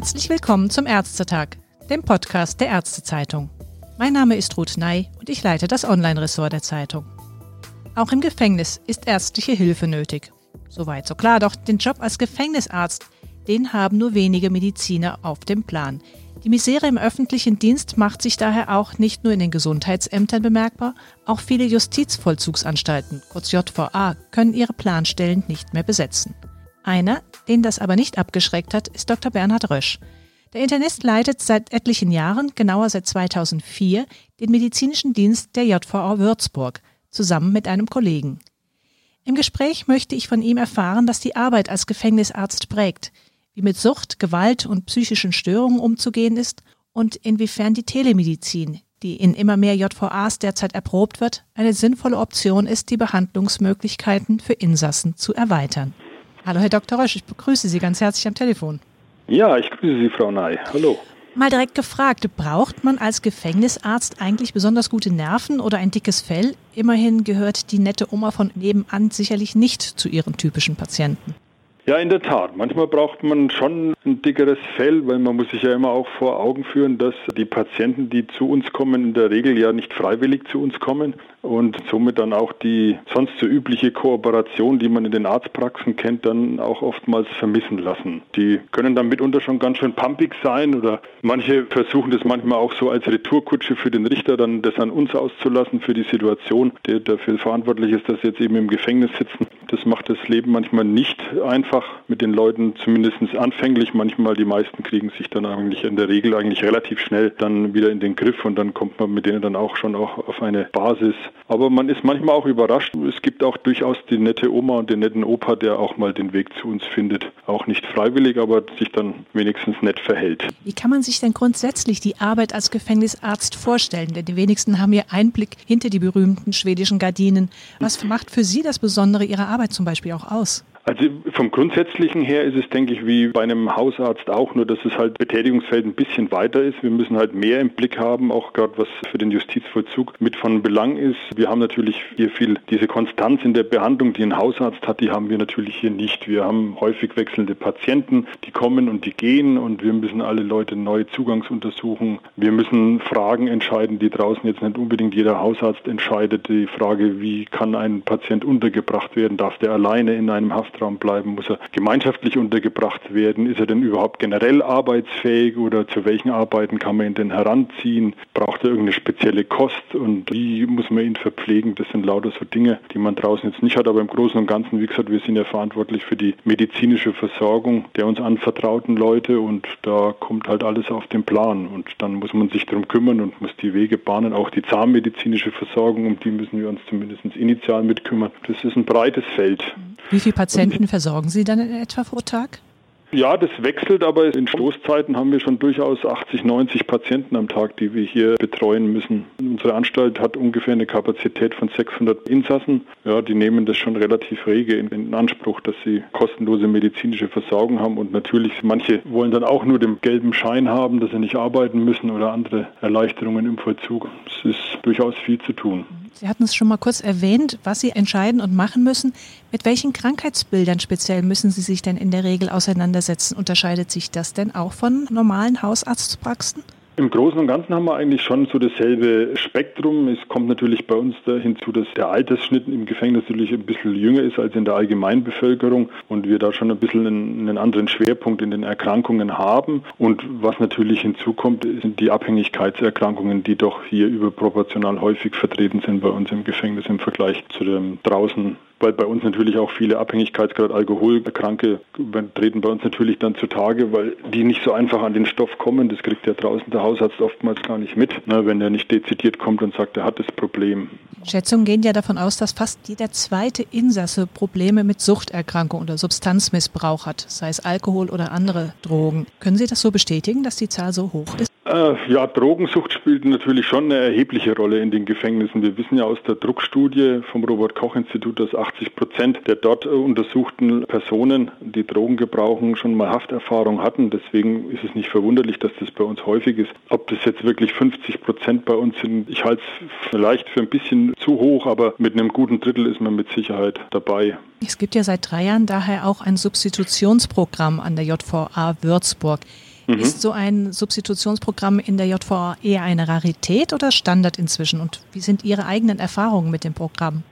Herzlich willkommen zum Ärztetag, dem Podcast der Ärztezeitung. Mein Name ist Ruth Ney und ich leite das Online-Ressort der Zeitung. Auch im Gefängnis ist ärztliche Hilfe nötig. Soweit so klar, doch den Job als Gefängnisarzt, den haben nur wenige Mediziner auf dem Plan. Die Misere im öffentlichen Dienst macht sich daher auch nicht nur in den Gesundheitsämtern bemerkbar, auch viele Justizvollzugsanstalten, kurz JVA, können ihre Planstellen nicht mehr besetzen. Einer, den das aber nicht abgeschreckt hat, ist Dr. Bernhard Rösch. Der Internist leitet seit etlichen Jahren, genauer seit 2004, den medizinischen Dienst der JVA Würzburg, zusammen mit einem Kollegen. Im Gespräch möchte ich von ihm erfahren, was die Arbeit als Gefängnisarzt prägt – wie mit Sucht, Gewalt und psychischen Störungen umzugehen ist und inwiefern die Telemedizin, die in immer mehr JVAs derzeit erprobt wird, eine sinnvolle Option ist, die Behandlungsmöglichkeiten für Insassen zu erweitern. Hallo Herr Dr. Rösch, ich begrüße Sie ganz herzlich am Telefon. Ja, ich grüße Sie, Frau Ney. Hallo. Mal direkt gefragt, braucht man als Gefängnisarzt eigentlich besonders gute Nerven oder ein dickes Fell? Immerhin gehört die nette Oma von nebenan sicherlich nicht zu Ihren typischen Patienten. Ja, in der Tat. Manchmal braucht man schon ein dickeres Fell, weil man muss sich ja immer auch vor Augen führen, dass die Patienten, die zu uns kommen, in der Regel ja nicht freiwillig zu uns kommen und somit dann auch die sonst so übliche Kooperation, die man in den Arztpraxen kennt, dann auch oftmals vermissen lassen. Die können dann mitunter schon ganz schön pumpig sein oder manche versuchen das manchmal auch so als Retourkutsche für den Richter dann das an uns auszulassen für die Situation, der dafür verantwortlich ist, dass sie jetzt eben im Gefängnis sitzen. Das macht das Leben manchmal nicht einfach mit den Leuten, zumindest anfänglich. Manchmal die meisten kriegen sich dann eigentlich in der Regel eigentlich relativ schnell dann wieder in den Griff und dann kommt man mit denen dann auch schon auch auf eine Basis. Aber man ist manchmal auch überrascht. Es gibt auch durchaus die nette Oma und den netten Opa, der auch mal den Weg zu uns findet. Auch nicht freiwillig, aber sich dann wenigstens nett verhält. Wie kann man sich denn grundsätzlich die Arbeit als Gefängnisarzt vorstellen? Denn die wenigsten haben hier Einblick hinter die berühmten schwedischen Gardinen. Was macht für Sie das Besondere Ihrer Arbeit zum Beispiel auch aus? Also vom Grundsätzlichen her ist es, denke ich, wie bei einem Hausarzt auch, nur dass es halt Betätigungsfeld ein bisschen weiter ist. Wir müssen halt mehr im Blick haben, auch gerade was für den Justizvollzug mit von Belang ist. Wir haben natürlich hier viel diese Konstanz in der Behandlung, die ein Hausarzt hat, die haben wir natürlich hier nicht. Wir haben häufig wechselnde Patienten, die kommen und die gehen und wir müssen alle Leute neu Zugangsuntersuchen. Wir müssen Fragen entscheiden, die draußen jetzt nicht unbedingt jeder Hausarzt entscheidet. Die Frage, wie kann ein Patient untergebracht werden? Darf der alleine in einem Haft Haftraum bleiben? Muss er gemeinschaftlich untergebracht werden? Ist er denn überhaupt generell arbeitsfähig oder zu welchen Arbeiten kann man ihn denn heranziehen? Braucht er irgendeine spezielle Kost und wie muss man ihn verpflegen? Das sind lauter so Dinge, die man draußen jetzt nicht hat. Aber im Großen und Ganzen, wie gesagt, wir sind ja verantwortlich für die medizinische Versorgung der uns anvertrauten Leute und da kommt halt alles auf den Plan und dann muss man sich darum kümmern und muss die Wege bahnen. Auch die zahnmedizinische Versorgung, um die müssen wir uns zumindest initial mitkümmern. Das ist ein breites Feld. Wie viele Patienten versorgen Sie dann in etwa pro Tag? Ja, das wechselt, aber in Stoßzeiten haben wir schon durchaus 80, 90 Patienten am Tag, die wir hier betreuen müssen. Unsere Anstalt hat ungefähr eine Kapazität von 600 Insassen. Ja, die nehmen das schon relativ rege in, in Anspruch, dass sie kostenlose medizinische Versorgung haben und natürlich manche wollen dann auch nur den gelben Schein haben, dass sie nicht arbeiten müssen oder andere Erleichterungen im Vollzug. Es ist durchaus viel zu tun. Sie hatten es schon mal kurz erwähnt, was Sie entscheiden und machen müssen. Mit welchen Krankheitsbildern speziell müssen Sie sich denn in der Regel auseinandersetzen? Unterscheidet sich das denn auch von normalen Hausarztpraxen? Im Großen und Ganzen haben wir eigentlich schon so dasselbe Spektrum. Es kommt natürlich bei uns da hinzu, dass der Altersschnitt im Gefängnis natürlich ein bisschen jünger ist als in der Allgemeinbevölkerung und wir da schon ein bisschen einen, anderen Schwerpunkt in den Erkrankungen haben. Und was natürlich hinzukommt, sind die Abhängigkeitserkrankungen, die doch hier überproportional häufig vertreten sind bei uns im Gefängnis im Vergleich zu dem draußen weil bei uns natürlich auch viele Abhängigkeitsgrad Alkoholkranke treten bei uns natürlich dann zutage, weil die nicht so einfach an den Stoff kommen. Das kriegt ja draußen der Hausarzt oftmals gar nicht mit, ne, wenn er nicht dezidiert kommt und sagt, er hat das Problem. Schätzungen gehen ja davon aus, dass fast jeder zweite Insasse Probleme mit Suchterkrankung oder Substanzmissbrauch hat, sei es Alkohol oder andere Drogen. Können Sie das so bestätigen, dass die Zahl so hoch ist? Äh, ja, Drogensucht spielt natürlich schon eine erhebliche Rolle in den Gefängnissen. Wir wissen ja aus der Druckstudie vom Robert-Koch-Institut, dass 80 Prozent der dort untersuchten Personen, die Drogen gebrauchen, schon mal Hafterfahrung hatten. Deswegen ist es nicht verwunderlich, dass das bei uns häufig ist. Ob das jetzt wirklich 50 Prozent bei uns sind, ich halte es vielleicht für ein bisschen zu hoch, aber mit einem guten Drittel ist man mit Sicherheit dabei. Es gibt ja seit drei Jahren daher auch ein Substitutionsprogramm an der JVA Würzburg. Mhm. Ist so ein Substitutionsprogramm in der JVA eher eine Rarität oder Standard inzwischen? Und wie sind Ihre eigenen Erfahrungen mit dem Programm?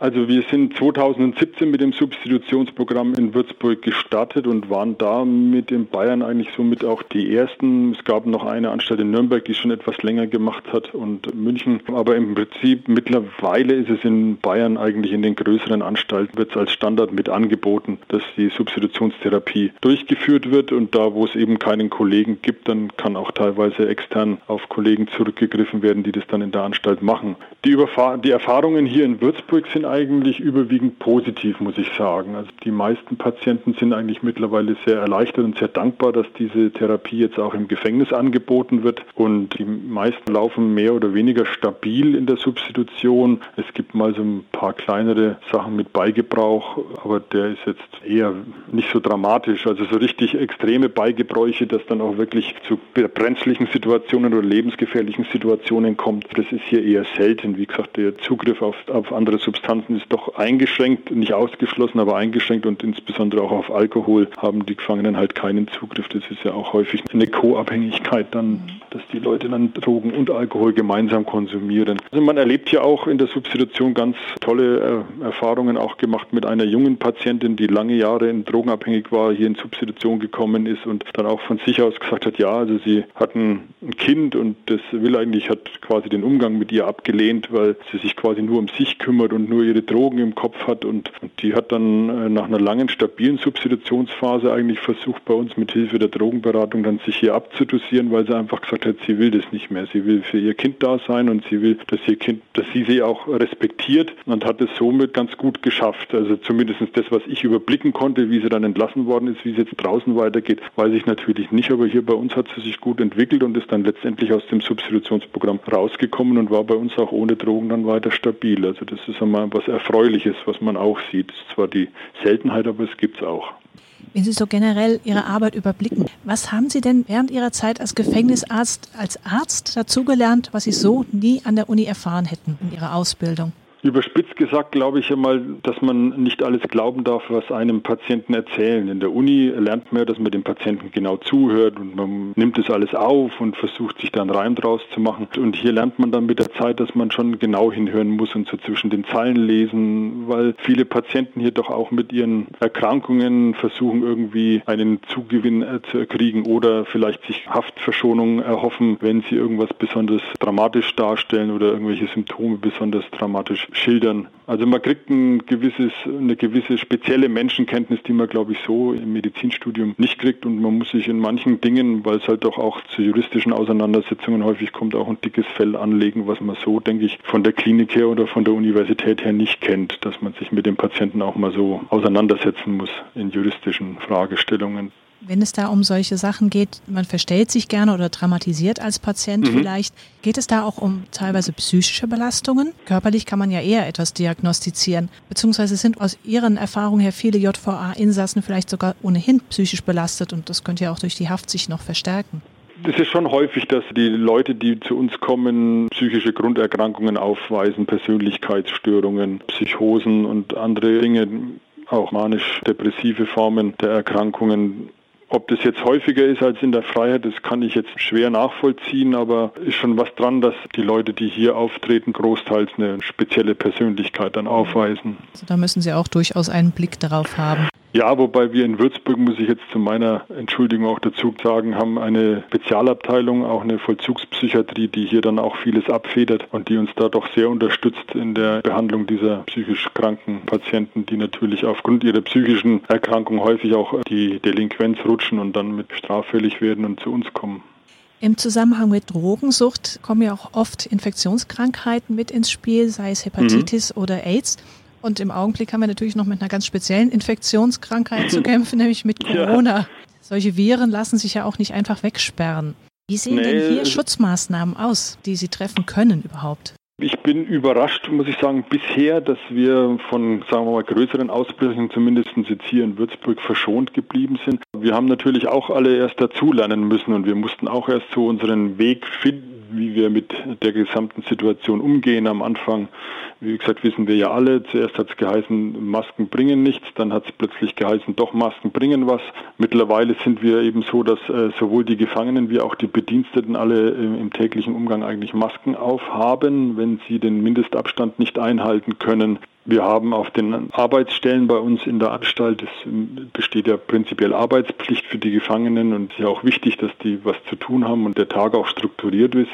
Also wir sind 2017 mit dem Substitutionsprogramm in Würzburg gestartet und waren da mit den Bayern eigentlich somit auch die ersten. Es gab noch eine Anstalt in Nürnberg, die schon etwas länger gemacht hat und München. Aber im Prinzip mittlerweile ist es in Bayern eigentlich in den größeren Anstalten wird es als Standard mit angeboten, dass die Substitutionstherapie durchgeführt wird und da, wo es eben keinen Kollegen gibt, dann kann auch teilweise extern auf Kollegen zurückgegriffen werden, die das dann in der Anstalt machen. Die, Überfahr die Erfahrungen hier in Würzburg sind eigentlich überwiegend positiv, muss ich sagen. Also die meisten Patienten sind eigentlich mittlerweile sehr erleichtert und sehr dankbar, dass diese Therapie jetzt auch im Gefängnis angeboten wird. Und die meisten laufen mehr oder weniger stabil in der Substitution. Es gibt mal so ein paar kleinere Sachen mit Beigebrauch, aber der ist jetzt eher nicht so dramatisch. Also so richtig extreme Beigebräuche, dass dann auch wirklich zu brenzlichen Situationen oder lebensgefährlichen Situationen kommt. Das ist hier eher selten. Wie gesagt, der Zugriff auf, auf andere Substanzen Substanzen ist doch eingeschränkt, nicht ausgeschlossen, aber eingeschränkt und insbesondere auch auf Alkohol haben die Gefangenen halt keinen Zugriff. Das ist ja auch häufig eine Co-Abhängigkeit dann, dass die Leute dann Drogen und Alkohol gemeinsam konsumieren. Also man erlebt ja auch in der Substitution ganz tolle äh, Erfahrungen auch gemacht mit einer jungen Patientin, die lange Jahre in drogenabhängig war, hier in Substitution gekommen ist und dann auch von sich aus gesagt hat, ja, also sie hatten ein Kind und das will eigentlich, hat quasi den Umgang mit ihr abgelehnt, weil sie sich quasi nur um sich kümmert und nur ihre Drogen im Kopf hat und, und die hat dann äh, nach einer langen, stabilen Substitutionsphase eigentlich versucht, bei uns mit Hilfe der Drogenberatung dann sich hier abzudosieren, weil sie einfach gesagt hat, sie will das nicht mehr. Sie will für ihr Kind da sein und sie will, dass ihr Kind, dass sie sie auch respektiert und hat es somit ganz gut geschafft. Also zumindest das, was ich überblicken konnte, wie sie dann entlassen worden ist, wie es jetzt draußen weitergeht, weiß ich natürlich nicht, aber hier bei uns hat sie sich gut entwickelt und ist dann letztendlich aus dem Substitutionsprogramm rausgekommen und war bei uns auch ohne Drogen dann weiter stabil. Also das ist einmal was Erfreuliches, was man auch sieht. Ist zwar die Seltenheit, aber es gibt es auch. Wenn Sie so generell Ihre Arbeit überblicken, was haben Sie denn während Ihrer Zeit als Gefängnisarzt, als Arzt dazugelernt, was Sie so nie an der Uni erfahren hätten in Ihrer Ausbildung? Überspitzt gesagt glaube ich einmal, dass man nicht alles glauben darf, was einem Patienten erzählen. In der Uni lernt man, dass man dem Patienten genau zuhört und man nimmt es alles auf und versucht sich dann Reim draus zu machen. Und hier lernt man dann mit der Zeit, dass man schon genau hinhören muss und so zwischen den Zeilen lesen, weil viele Patienten hier doch auch mit ihren Erkrankungen versuchen irgendwie einen Zugewinn äh, zu kriegen oder vielleicht sich Haftverschonung erhoffen, wenn sie irgendwas besonders dramatisch darstellen oder irgendwelche Symptome besonders dramatisch schildern. Also man kriegt ein gewisses, eine gewisse spezielle Menschenkenntnis, die man, glaube ich, so im Medizinstudium nicht kriegt. Und man muss sich in manchen Dingen, weil es halt doch auch zu juristischen Auseinandersetzungen häufig kommt, auch ein dickes Fell anlegen, was man so, denke ich, von der Klinik her oder von der Universität her nicht kennt, dass man sich mit dem Patienten auch mal so auseinandersetzen muss in juristischen Fragestellungen. Wenn es da um solche Sachen geht, man verstellt sich gerne oder dramatisiert als Patient mhm. vielleicht, geht es da auch um teilweise psychische Belastungen? Körperlich kann man ja eher etwas diagnostizieren, beziehungsweise sind aus Ihren Erfahrungen her viele JVA-Insassen vielleicht sogar ohnehin psychisch belastet und das könnte ja auch durch die Haft sich noch verstärken. Es ist schon häufig, dass die Leute, die zu uns kommen, psychische Grunderkrankungen aufweisen, Persönlichkeitsstörungen, Psychosen und andere Dinge, auch manisch-depressive Formen der Erkrankungen ob das jetzt häufiger ist als in der Freiheit, das kann ich jetzt schwer nachvollziehen, aber ist schon was dran, dass die Leute, die hier auftreten, großteils eine spezielle Persönlichkeit dann aufweisen. Also da müssen Sie auch durchaus einen Blick darauf haben. Ja, wobei wir in Würzburg, muss ich jetzt zu meiner Entschuldigung auch dazu sagen, haben eine Spezialabteilung, auch eine Vollzugspsychiatrie, die hier dann auch vieles abfedert und die uns da doch sehr unterstützt in der Behandlung dieser psychisch kranken Patienten, die natürlich aufgrund ihrer psychischen Erkrankung häufig auch die Delinquenz rutschen und dann mit straffällig werden und zu uns kommen. Im Zusammenhang mit Drogensucht kommen ja auch oft Infektionskrankheiten mit ins Spiel, sei es Hepatitis mhm. oder AIDS. Und im Augenblick haben wir natürlich noch mit einer ganz speziellen Infektionskrankheit zu kämpfen, nämlich mit Corona. Ja. Solche Viren lassen sich ja auch nicht einfach wegsperren. Wie sehen nee. denn hier Schutzmaßnahmen aus, die Sie treffen können überhaupt? Ich bin überrascht, muss ich sagen, bisher, dass wir von, sagen wir mal, größeren Ausbrüchen, zumindest jetzt hier in Würzburg, verschont geblieben sind. Wir haben natürlich auch alle erst dazulernen müssen und wir mussten auch erst so unseren Weg finden wie wir mit der gesamten Situation umgehen. Am Anfang, wie gesagt, wissen wir ja alle, zuerst hat es geheißen, Masken bringen nichts, dann hat es plötzlich geheißen, doch Masken bringen was. Mittlerweile sind wir eben so, dass äh, sowohl die Gefangenen wie auch die Bediensteten alle äh, im täglichen Umgang eigentlich Masken aufhaben, wenn sie den Mindestabstand nicht einhalten können. Wir haben auf den Arbeitsstellen bei uns in der Anstalt, es besteht ja prinzipiell Arbeitspflicht für die Gefangenen und es ist ja auch wichtig, dass die was zu tun haben und der Tag auch strukturiert ist.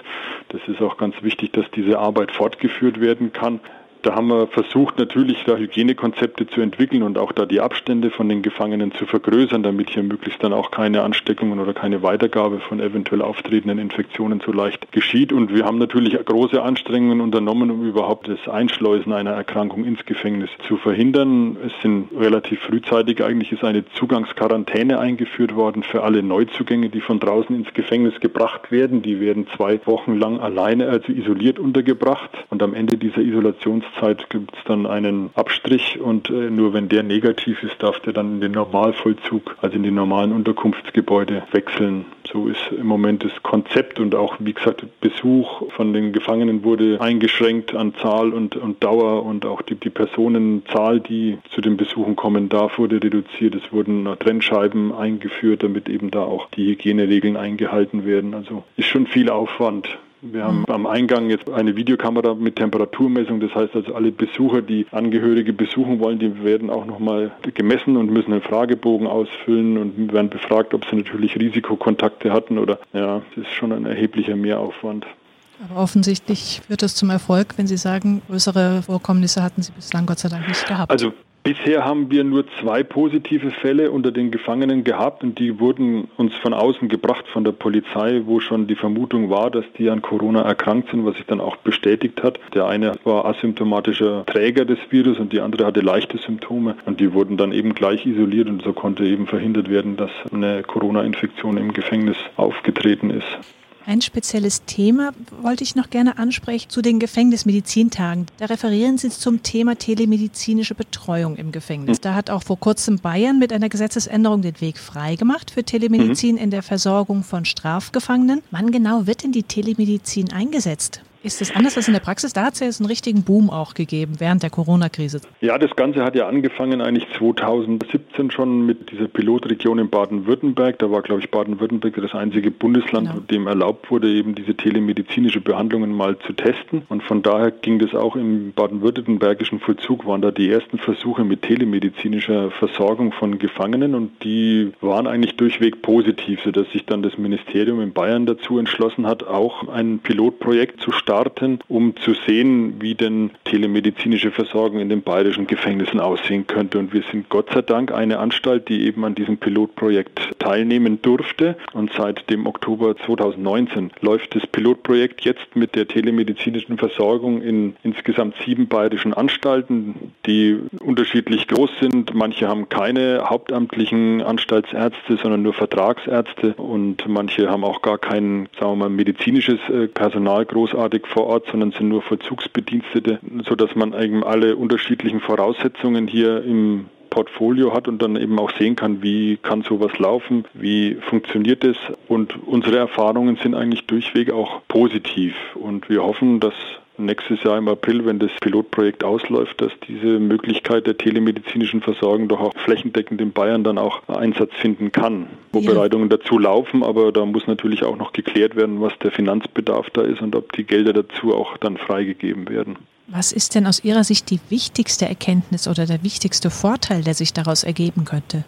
Das ist auch ganz wichtig, dass diese Arbeit fortgeführt werden kann. Da haben wir versucht, natürlich da Hygienekonzepte zu entwickeln und auch da die Abstände von den Gefangenen zu vergrößern, damit hier möglichst dann auch keine Ansteckungen oder keine Weitergabe von eventuell auftretenden Infektionen so leicht geschieht. Und wir haben natürlich große Anstrengungen unternommen, um überhaupt das Einschleusen einer Erkrankung ins Gefängnis zu verhindern. Es sind relativ frühzeitig eigentlich ist eine Zugangsquarantäne eingeführt worden für alle Neuzugänge, die von draußen ins Gefängnis gebracht werden. Die werden zwei Wochen lang alleine, also isoliert untergebracht. Und am Ende dieser Isolationszeit Zeit gibt es dann einen Abstrich und äh, nur wenn der negativ ist, darf der dann in den Normalvollzug, also in die normalen Unterkunftsgebäude wechseln. So ist im Moment das Konzept und auch, wie gesagt, Besuch von den Gefangenen wurde eingeschränkt an Zahl und, und Dauer und auch die, die Personenzahl, die zu den Besuchen kommen darf, wurde reduziert. Es wurden Trennscheiben eingeführt, damit eben da auch die Hygieneregeln eingehalten werden. Also ist schon viel Aufwand. Wir haben am Eingang jetzt eine Videokamera mit Temperaturmessung. Das heißt also, alle Besucher, die Angehörige besuchen wollen, die werden auch nochmal gemessen und müssen einen Fragebogen ausfüllen und werden befragt, ob sie natürlich Risikokontakte hatten oder ja, das ist schon ein erheblicher Mehraufwand. Aber offensichtlich führt das zum Erfolg, wenn Sie sagen, größere Vorkommnisse hatten Sie bislang Gott sei Dank nicht gehabt. Also Bisher haben wir nur zwei positive Fälle unter den Gefangenen gehabt und die wurden uns von außen gebracht von der Polizei, wo schon die Vermutung war, dass die an Corona erkrankt sind, was sich dann auch bestätigt hat. Der eine war asymptomatischer Träger des Virus und die andere hatte leichte Symptome und die wurden dann eben gleich isoliert und so konnte eben verhindert werden, dass eine Corona-Infektion im Gefängnis aufgetreten ist. Ein spezielles Thema wollte ich noch gerne ansprechen zu den Gefängnismedizintagen. Da referieren Sie zum Thema telemedizinische Betreuung im Gefängnis. Da hat auch vor kurzem Bayern mit einer Gesetzesänderung den Weg freigemacht für Telemedizin mhm. in der Versorgung von Strafgefangenen. Wann genau wird denn die Telemedizin eingesetzt? Ist das anders als in der Praxis? Da hat es ja jetzt einen richtigen Boom auch gegeben während der Corona-Krise. Ja, das Ganze hat ja angefangen eigentlich 2017 schon mit dieser Pilotregion in Baden-Württemberg. Da war, glaube ich, Baden-Württemberg das einzige Bundesland, genau. dem erlaubt wurde, eben diese telemedizinische Behandlungen mal zu testen. Und von daher ging das auch im baden-württembergischen Vollzug, waren da die ersten Versuche mit telemedizinischer Versorgung von Gefangenen und die waren eigentlich durchweg positiv, sodass sich dann das Ministerium in Bayern dazu entschlossen hat, auch ein Pilotprojekt zu starten starten, um zu sehen, wie denn telemedizinische Versorgung in den bayerischen Gefängnissen aussehen könnte. Und wir sind Gott sei Dank eine Anstalt, die eben an diesem Pilotprojekt teilnehmen durfte. Und seit dem Oktober 2019 läuft das Pilotprojekt jetzt mit der telemedizinischen Versorgung in insgesamt sieben bayerischen Anstalten, die unterschiedlich groß sind. Manche haben keine hauptamtlichen Anstaltsärzte, sondern nur Vertragsärzte und manche haben auch gar kein, sagen wir mal, medizinisches äh, Personal großartig vor Ort, sondern sind nur Vollzugsbedienstete, sodass man eben alle unterschiedlichen Voraussetzungen hier im Portfolio hat und dann eben auch sehen kann, wie kann sowas laufen, wie funktioniert es. Und unsere Erfahrungen sind eigentlich durchweg auch positiv. Und wir hoffen, dass nächstes Jahr im April, wenn das Pilotprojekt ausläuft, dass diese Möglichkeit der telemedizinischen Versorgung doch auch flächendeckend in Bayern dann auch Einsatz finden kann. Vorbereitungen ja. dazu laufen, aber da muss natürlich auch noch geklärt werden, was der Finanzbedarf da ist und ob die Gelder dazu auch dann freigegeben werden. Was ist denn aus Ihrer Sicht die wichtigste Erkenntnis oder der wichtigste Vorteil, der sich daraus ergeben könnte?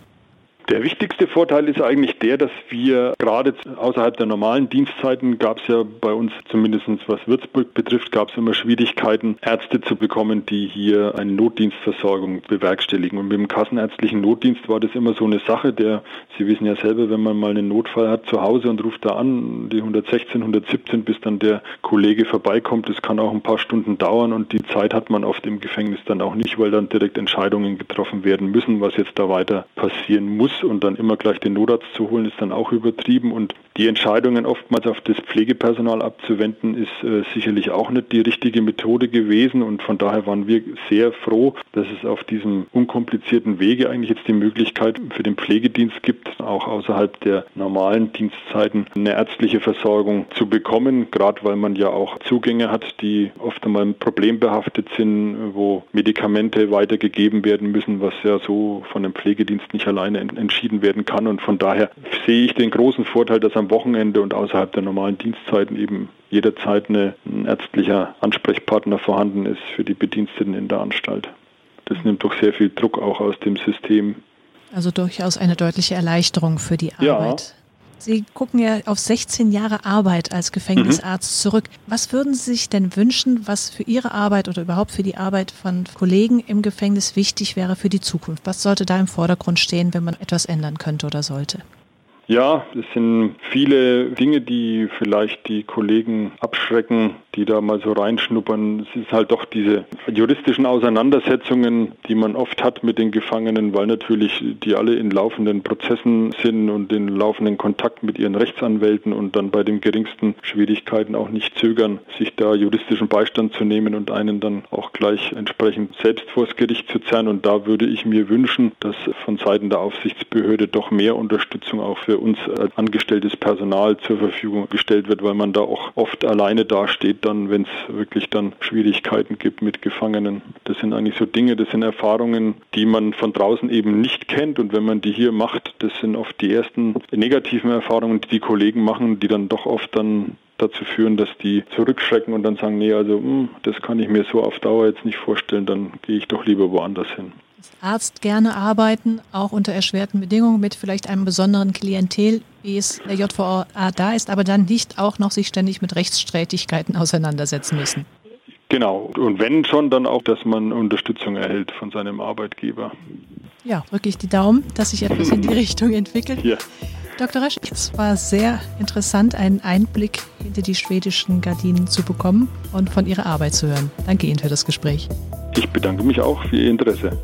Der wichtigste Vorteil ist eigentlich der, dass wir gerade außerhalb der normalen Dienstzeiten gab es ja bei uns zumindest was Würzburg betrifft, gab es immer Schwierigkeiten, Ärzte zu bekommen, die hier eine Notdienstversorgung bewerkstelligen. Und mit dem kassenärztlichen Notdienst war das immer so eine Sache, der, Sie wissen ja selber, wenn man mal einen Notfall hat zu Hause und ruft da an, die 116, 117, bis dann der Kollege vorbeikommt, das kann auch ein paar Stunden dauern und die Zeit hat man oft im Gefängnis dann auch nicht, weil dann direkt Entscheidungen getroffen werden müssen, was jetzt da weiter passieren muss und dann immer gleich den Notarzt zu holen, ist dann auch übertrieben. Und die Entscheidungen oftmals auf das Pflegepersonal abzuwenden, ist äh, sicherlich auch nicht die richtige Methode gewesen. Und von daher waren wir sehr froh, dass es auf diesem unkomplizierten Wege eigentlich jetzt die Möglichkeit für den Pflegedienst gibt, auch außerhalb der normalen Dienstzeiten eine ärztliche Versorgung zu bekommen, gerade weil man ja auch Zugänge hat, die oft einmal problembehaftet sind, wo Medikamente weitergegeben werden müssen, was ja so von dem Pflegedienst nicht alleine entschieden werden kann und von daher sehe ich den großen Vorteil, dass am Wochenende und außerhalb der normalen Dienstzeiten eben jederzeit eine, ein ärztlicher Ansprechpartner vorhanden ist für die Bediensteten in der Anstalt. Das nimmt doch sehr viel Druck auch aus dem System. Also durchaus eine deutliche Erleichterung für die Arbeit. Ja. Sie gucken ja auf 16 Jahre Arbeit als Gefängnisarzt mhm. zurück. Was würden Sie sich denn wünschen, was für Ihre Arbeit oder überhaupt für die Arbeit von Kollegen im Gefängnis wichtig wäre für die Zukunft? Was sollte da im Vordergrund stehen, wenn man etwas ändern könnte oder sollte? Ja, es sind viele Dinge, die vielleicht die Kollegen abschrecken, die da mal so reinschnuppern. Es ist halt doch diese juristischen Auseinandersetzungen, die man oft hat mit den Gefangenen, weil natürlich die alle in laufenden Prozessen sind und in laufenden Kontakt mit ihren Rechtsanwälten und dann bei den geringsten Schwierigkeiten auch nicht zögern, sich da juristischen Beistand zu nehmen und einen dann auch gleich entsprechend selbst vors Gericht zu zerren. Und da würde ich mir wünschen, dass von Seiten der Aufsichtsbehörde doch mehr Unterstützung auch für uns angestelltes Personal zur Verfügung gestellt wird, weil man da auch oft alleine dasteht, dann, wenn es wirklich dann Schwierigkeiten gibt mit Gefangenen. Das sind eigentlich so Dinge, das sind Erfahrungen, die man von draußen eben nicht kennt und wenn man die hier macht, das sind oft die ersten negativen Erfahrungen, die die Kollegen machen, die dann doch oft dann dazu führen, dass die zurückschrecken und dann sagen, nee, also mh, hm, das kann ich mir so auf Dauer jetzt nicht vorstellen, dann gehe ich doch lieber woanders hin als Arzt gerne arbeiten, auch unter erschwerten Bedingungen mit vielleicht einem besonderen Klientel, wie es der JVA da ist, aber dann nicht auch noch sich ständig mit Rechtsstreitigkeiten auseinandersetzen müssen. Genau. Und wenn schon, dann auch, dass man Unterstützung erhält von seinem Arbeitgeber. Ja, drücke ich die Daumen, dass sich etwas in die Richtung entwickelt. Ja. Dr. Resch, es war sehr interessant, einen Einblick hinter die schwedischen Gardinen zu bekommen und von Ihrer Arbeit zu hören. Danke Ihnen für das Gespräch. Ich bedanke mich auch für Ihr Interesse.